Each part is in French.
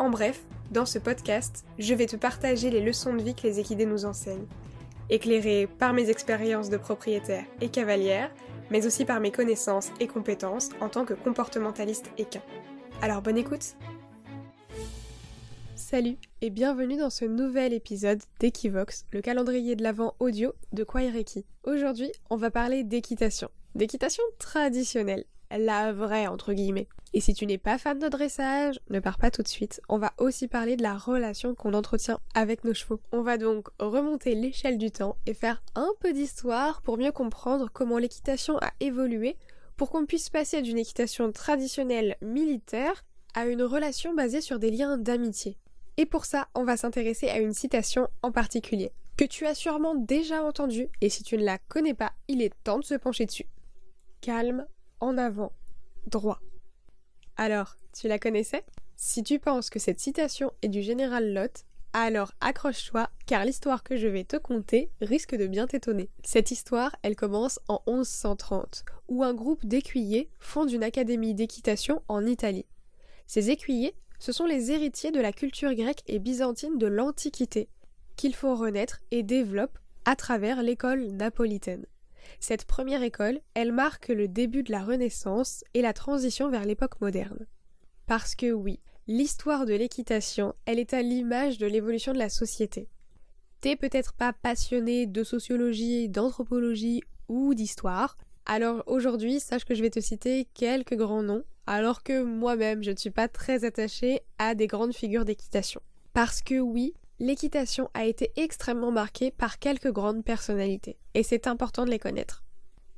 En bref, dans ce podcast, je vais te partager les leçons de vie que les équidés nous enseignent, éclairées par mes expériences de propriétaire et cavalière, mais aussi par mes connaissances et compétences en tant que comportementaliste équin. Alors bonne écoute Salut et bienvenue dans ce nouvel épisode d'Equivox, le calendrier de l'avant audio de Kwaireki. Aujourd'hui, on va parler d'équitation. D'équitation traditionnelle, la vraie entre guillemets. Et si tu n'es pas fan de dressage, ne pars pas tout de suite. On va aussi parler de la relation qu'on entretient avec nos chevaux. On va donc remonter l'échelle du temps et faire un peu d'histoire pour mieux comprendre comment l'équitation a évolué pour qu'on puisse passer d'une équitation traditionnelle militaire à une relation basée sur des liens d'amitié. Et pour ça, on va s'intéresser à une citation en particulier, que tu as sûrement déjà entendue, et si tu ne la connais pas, il est temps de se pencher dessus. Calme, en avant, droit. Alors, tu la connaissais? Si tu penses que cette citation est du général Lot, alors accroche-toi, car l'histoire que je vais te conter risque de bien t'étonner. Cette histoire, elle commence en 1130, où un groupe d'écuyers fonde une académie d'équitation en Italie. Ces écuyers, ce sont les héritiers de la culture grecque et byzantine de l'Antiquité, qu'ils font renaître et développent à travers l'école napolitaine. Cette première école, elle marque le début de la Renaissance et la transition vers l'époque moderne. Parce que oui, l'histoire de l'équitation, elle est à l'image de l'évolution de la société. T'es peut-être pas passionné de sociologie, d'anthropologie ou d'histoire, alors aujourd'hui, sache que je vais te citer quelques grands noms, alors que moi-même je ne suis pas très attachée à des grandes figures d'équitation. Parce que oui, l'équitation a été extrêmement marquée par quelques grandes personnalités, et c'est important de les connaître.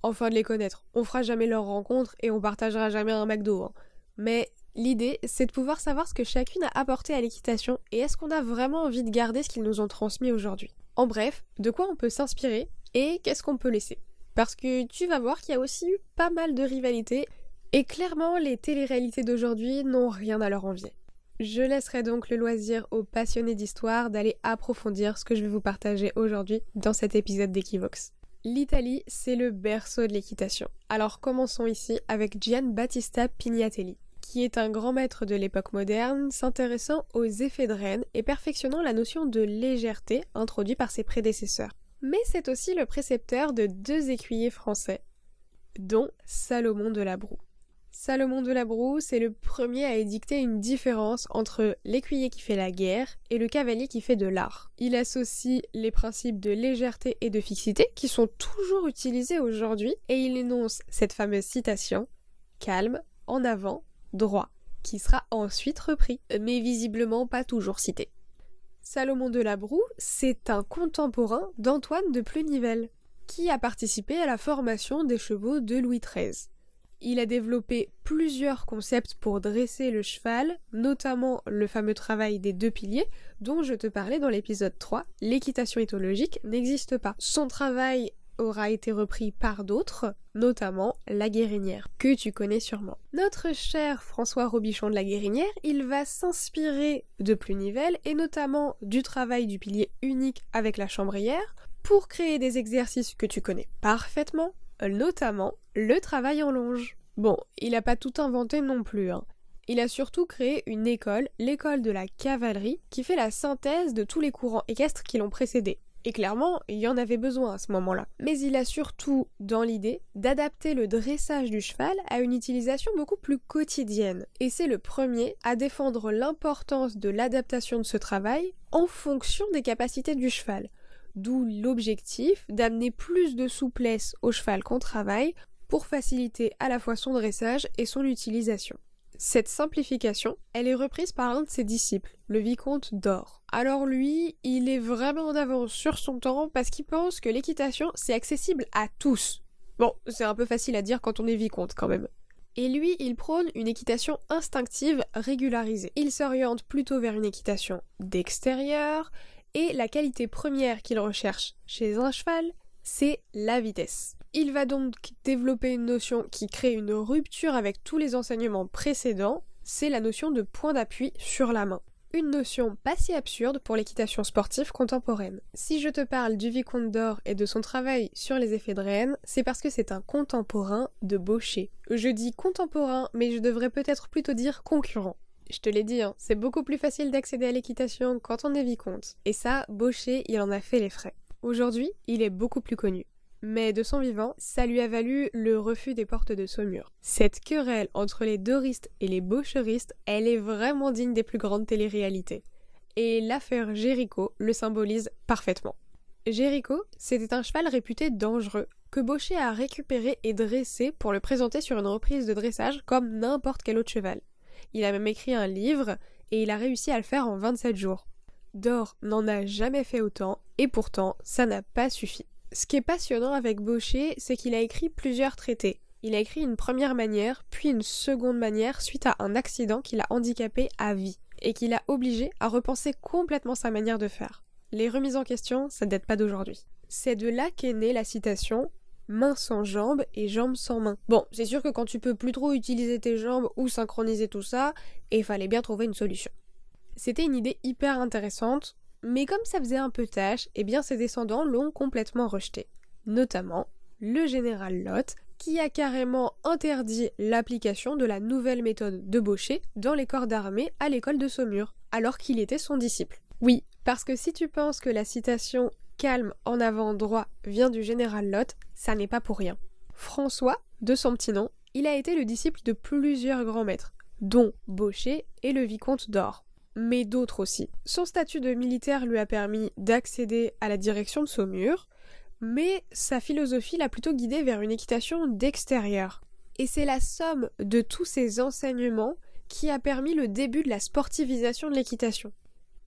Enfin de les connaître, on fera jamais leur rencontre et on partagera jamais un McDo. Hein. Mais l'idée, c'est de pouvoir savoir ce que chacune a apporté à l'équitation et est-ce qu'on a vraiment envie de garder ce qu'ils nous ont transmis aujourd'hui. En bref, de quoi on peut s'inspirer et qu'est-ce qu'on peut laisser. Parce que tu vas voir qu'il y a aussi eu pas mal de rivalités et clairement les téléréalités d'aujourd'hui n'ont rien à leur envier. Je laisserai donc le loisir aux passionnés d'histoire d'aller approfondir ce que je vais vous partager aujourd'hui dans cet épisode d'Equivox. L'Italie, c'est le berceau de l'équitation. Alors commençons ici avec Gian Battista Pignatelli, qui est un grand maître de l'époque moderne, s'intéressant aux effets de reine et perfectionnant la notion de légèreté introduite par ses prédécesseurs. Mais c'est aussi le précepteur de deux écuyers français, dont Salomon de la Broue. Salomon de la Brousse est le premier à édicter une différence entre l'écuyer qui fait la guerre et le cavalier qui fait de l'art. Il associe les principes de légèreté et de fixité qui sont toujours utilisés aujourd'hui et il énonce cette fameuse citation calme, en avant, droit, qui sera ensuite repris, mais visiblement pas toujours cité. Salomon de la Broue, c'est un contemporain d'Antoine de Plunivelle, qui a participé à la formation des chevaux de Louis XIII. Il a développé plusieurs concepts pour dresser le cheval, notamment le fameux travail des deux piliers, dont je te parlais dans l'épisode 3. L'équitation éthologique n'existe pas. Son travail aura été repris par d'autres, notamment la Guérinière, que tu connais sûrement. Notre cher François Robichon de la Guérinière, il va s'inspirer de Plunivelle et notamment du travail du pilier unique avec la chambrière pour créer des exercices que tu connais parfaitement, notamment le travail en longe. Bon, il n'a pas tout inventé non plus. Hein. Il a surtout créé une école, l'école de la cavalerie, qui fait la synthèse de tous les courants équestres qui l'ont précédé. Et clairement, il y en avait besoin à ce moment-là. Mais il a surtout dans l'idée d'adapter le dressage du cheval à une utilisation beaucoup plus quotidienne. Et c'est le premier à défendre l'importance de l'adaptation de ce travail en fonction des capacités du cheval d'où l'objectif d'amener plus de souplesse au cheval qu'on travaille pour faciliter à la fois son dressage et son utilisation. Cette simplification, elle est reprise par un de ses disciples, le vicomte d'Or. Alors lui, il est vraiment en avance sur son temps parce qu'il pense que l'équitation, c'est accessible à tous. Bon, c'est un peu facile à dire quand on est vicomte quand même. Et lui, il prône une équitation instinctive régularisée. Il s'oriente plutôt vers une équitation d'extérieur, Et la qualité première qu'il recherche chez un cheval, c'est la vitesse. Il va donc développer une notion qui crée une rupture avec tous les enseignements précédents, c'est la notion de point d'appui sur la main. Une notion pas si absurde pour l'équitation sportive contemporaine. Si je te parle du vicomte d'or et de son travail sur les effets de Rennes, c'est parce que c'est un contemporain de Baucher. Je dis contemporain, mais je devrais peut-être plutôt dire concurrent. Je te l'ai dit, hein, c'est beaucoup plus facile d'accéder à l'équitation quand on est vicomte. Et ça, Baucher, il en a fait les frais. Aujourd'hui, il est beaucoup plus connu mais de son vivant, ça lui a valu le refus des portes de Saumur. Cette querelle entre les doristes et les baucheristes, elle est vraiment digne des plus grandes téléréalités. Et l'affaire Jéricho le symbolise parfaitement. Jéricho, c'était un cheval réputé dangereux, que Baucher a récupéré et dressé pour le présenter sur une reprise de dressage comme n'importe quel autre cheval. Il a même écrit un livre, et il a réussi à le faire en 27 jours. Dor n'en a jamais fait autant, et pourtant, ça n'a pas suffi. Ce qui est passionnant avec Baucher, c'est qu'il a écrit plusieurs traités. Il a écrit une première manière, puis une seconde manière suite à un accident qui l'a handicapé à vie, et qui l'a obligé à repenser complètement sa manière de faire. Les remises en question, ça date pas d'aujourd'hui. C'est de là qu'est née la citation main sans jambes et jambes sans main. Bon, c'est sûr que quand tu peux plus trop utiliser tes jambes ou synchroniser tout ça, il fallait bien trouver une solution. C'était une idée hyper intéressante, mais comme ça faisait un peu tâche, eh bien ses descendants l'ont complètement rejeté. Notamment le général Lott, qui a carrément interdit l'application de la nouvelle méthode de Baucher dans les corps d'armée à l'école de Saumur, alors qu'il était son disciple. Oui, parce que si tu penses que la citation calme en avant droit vient du général Lott, ça n'est pas pour rien. François, de son petit nom, il a été le disciple de plusieurs grands maîtres, dont Baucher et le vicomte d'Or mais d'autres aussi. Son statut de militaire lui a permis d'accéder à la direction de Saumur, mais sa philosophie l'a plutôt guidé vers une équitation d'extérieur. Et c'est la somme de tous ces enseignements qui a permis le début de la sportivisation de l'équitation.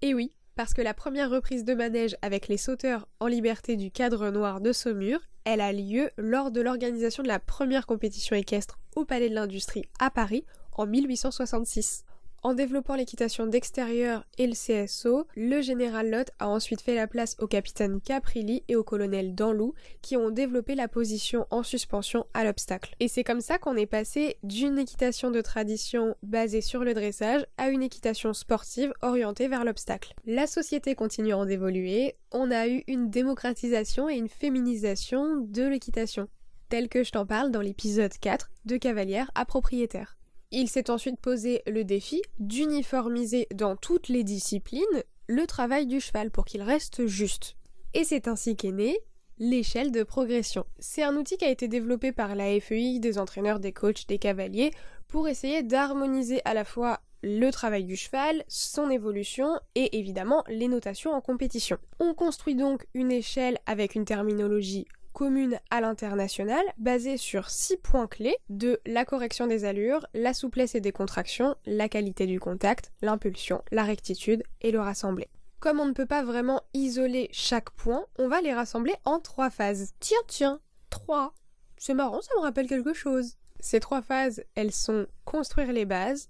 Et oui, parce que la première reprise de manège avec les sauteurs en liberté du cadre noir de Saumur, elle a lieu lors de l'organisation de la première compétition équestre au Palais de l'Industrie à Paris en 1866. En développant l'équitation d'extérieur et le CSO, le général Lott a ensuite fait la place au capitaine Caprilli et au colonel Danlou qui ont développé la position en suspension à l'obstacle. Et c'est comme ça qu'on est passé d'une équitation de tradition basée sur le dressage à une équitation sportive orientée vers l'obstacle. La société continuant d'évoluer, on a eu une démocratisation et une féminisation de l'équitation, telle que je t'en parle dans l'épisode 4 de Cavalière à propriétaire. Il s'est ensuite posé le défi d'uniformiser dans toutes les disciplines le travail du cheval pour qu'il reste juste. Et c'est ainsi qu'est née l'échelle de progression. C'est un outil qui a été développé par la FEI, des entraîneurs, des coachs, des cavaliers, pour essayer d'harmoniser à la fois le travail du cheval, son évolution et évidemment les notations en compétition. On construit donc une échelle avec une terminologie commune à l'international basée sur six points clés de la correction des allures, la souplesse et des contractions, la qualité du contact, l'impulsion, la rectitude et le rassembler. Comme on ne peut pas vraiment isoler chaque point, on va les rassembler en trois phases. Tiens, tiens, trois. C'est marrant, ça me rappelle quelque chose. Ces trois phases, elles sont construire les bases,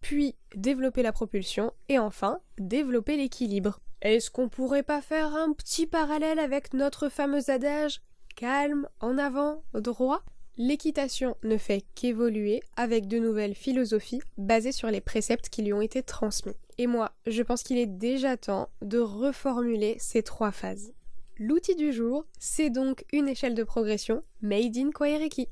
puis développer la propulsion, et enfin développer l'équilibre. Est-ce qu'on pourrait pas faire un petit parallèle avec notre fameux adage calme, en avant, droit. L'équitation ne fait qu'évoluer avec de nouvelles philosophies basées sur les préceptes qui lui ont été transmis. Et moi, je pense qu'il est déjà temps de reformuler ces trois phases. L'outil du jour, c'est donc une échelle de progression made in Kwaereki.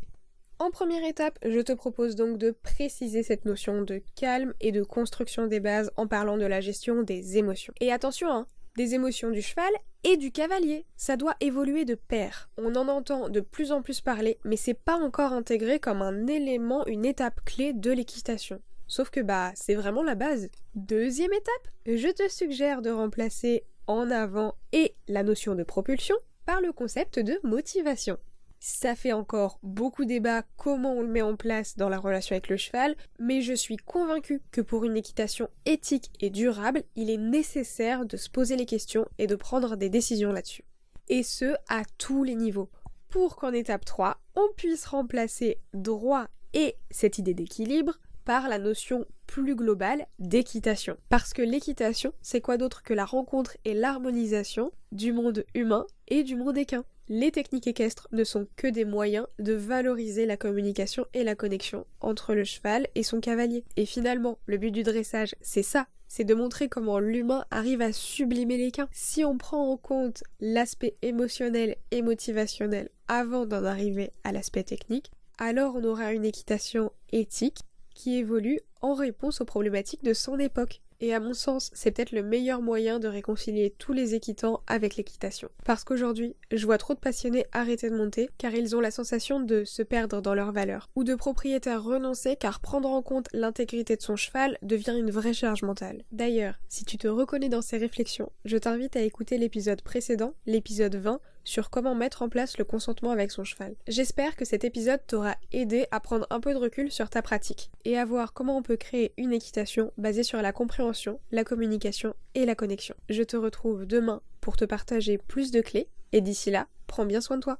En première étape, je te propose donc de préciser cette notion de calme et de construction des bases en parlant de la gestion des émotions. Et attention, hein, des émotions du cheval et du cavalier. Ça doit évoluer de pair. On en entend de plus en plus parler, mais c'est pas encore intégré comme un élément, une étape clé de l'équitation. Sauf que bah, c'est vraiment la base. Deuxième étape, je te suggère de remplacer en avant et la notion de propulsion par le concept de motivation. Ça fait encore beaucoup débat comment on le met en place dans la relation avec le cheval, mais je suis convaincue que pour une équitation éthique et durable, il est nécessaire de se poser les questions et de prendre des décisions là-dessus. Et ce, à tous les niveaux. Pour qu'en étape 3, on puisse remplacer droit et cette idée d'équilibre par la notion plus globale d'équitation. Parce que l'équitation, c'est quoi d'autre que la rencontre et l'harmonisation du monde humain et du monde équin. Les techniques équestres ne sont que des moyens de valoriser la communication et la connexion entre le cheval et son cavalier. Et finalement, le but du dressage, c'est ça, c'est de montrer comment l'humain arrive à sublimer l'équin. Si on prend en compte l'aspect émotionnel et motivationnel avant d'en arriver à l'aspect technique, alors on aura une équitation éthique qui évolue en réponse aux problématiques de son époque. Et à mon sens, c'est peut-être le meilleur moyen de réconcilier tous les équitants avec l'équitation. Parce qu'aujourd'hui, je vois trop de passionnés arrêter de monter car ils ont la sensation de se perdre dans leurs valeurs. Ou de propriétaires renoncer car prendre en compte l'intégrité de son cheval devient une vraie charge mentale. D'ailleurs, si tu te reconnais dans ces réflexions, je t'invite à écouter l'épisode précédent, l'épisode 20, sur comment mettre en place le consentement avec son cheval. J'espère que cet épisode t'aura aidé à prendre un peu de recul sur ta pratique et à voir comment on peut créer une équitation basée sur la compréhension, la communication et la connexion. Je te retrouve demain pour te partager plus de clés et d'ici là, prends bien soin de toi.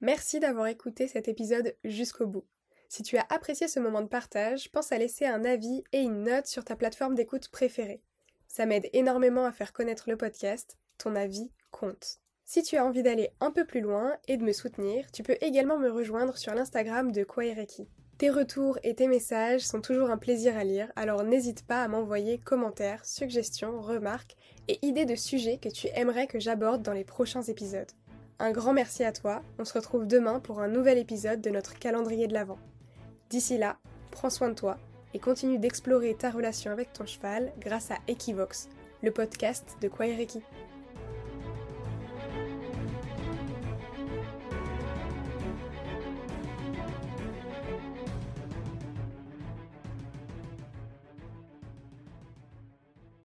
Merci d'avoir écouté cet épisode jusqu'au bout. Si tu as apprécié ce moment de partage, pense à laisser un avis et une note sur ta plateforme d'écoute préférée. Ça m'aide énormément à faire connaître le podcast. Ton avis compte. Si tu as envie d'aller un peu plus loin et de me soutenir, tu peux également me rejoindre sur l'Instagram de Kwaireki. Tes retours et tes messages sont toujours un plaisir à lire, alors n'hésite pas à m'envoyer commentaires, suggestions, remarques et idées de sujets que tu aimerais que j'aborde dans les prochains épisodes. Un grand merci à toi, on se retrouve demain pour un nouvel épisode de notre calendrier de l'Avent. D'ici là, prends soin de toi et continue d'explorer ta relation avec ton cheval grâce à Equivox, le podcast de Kwaireki.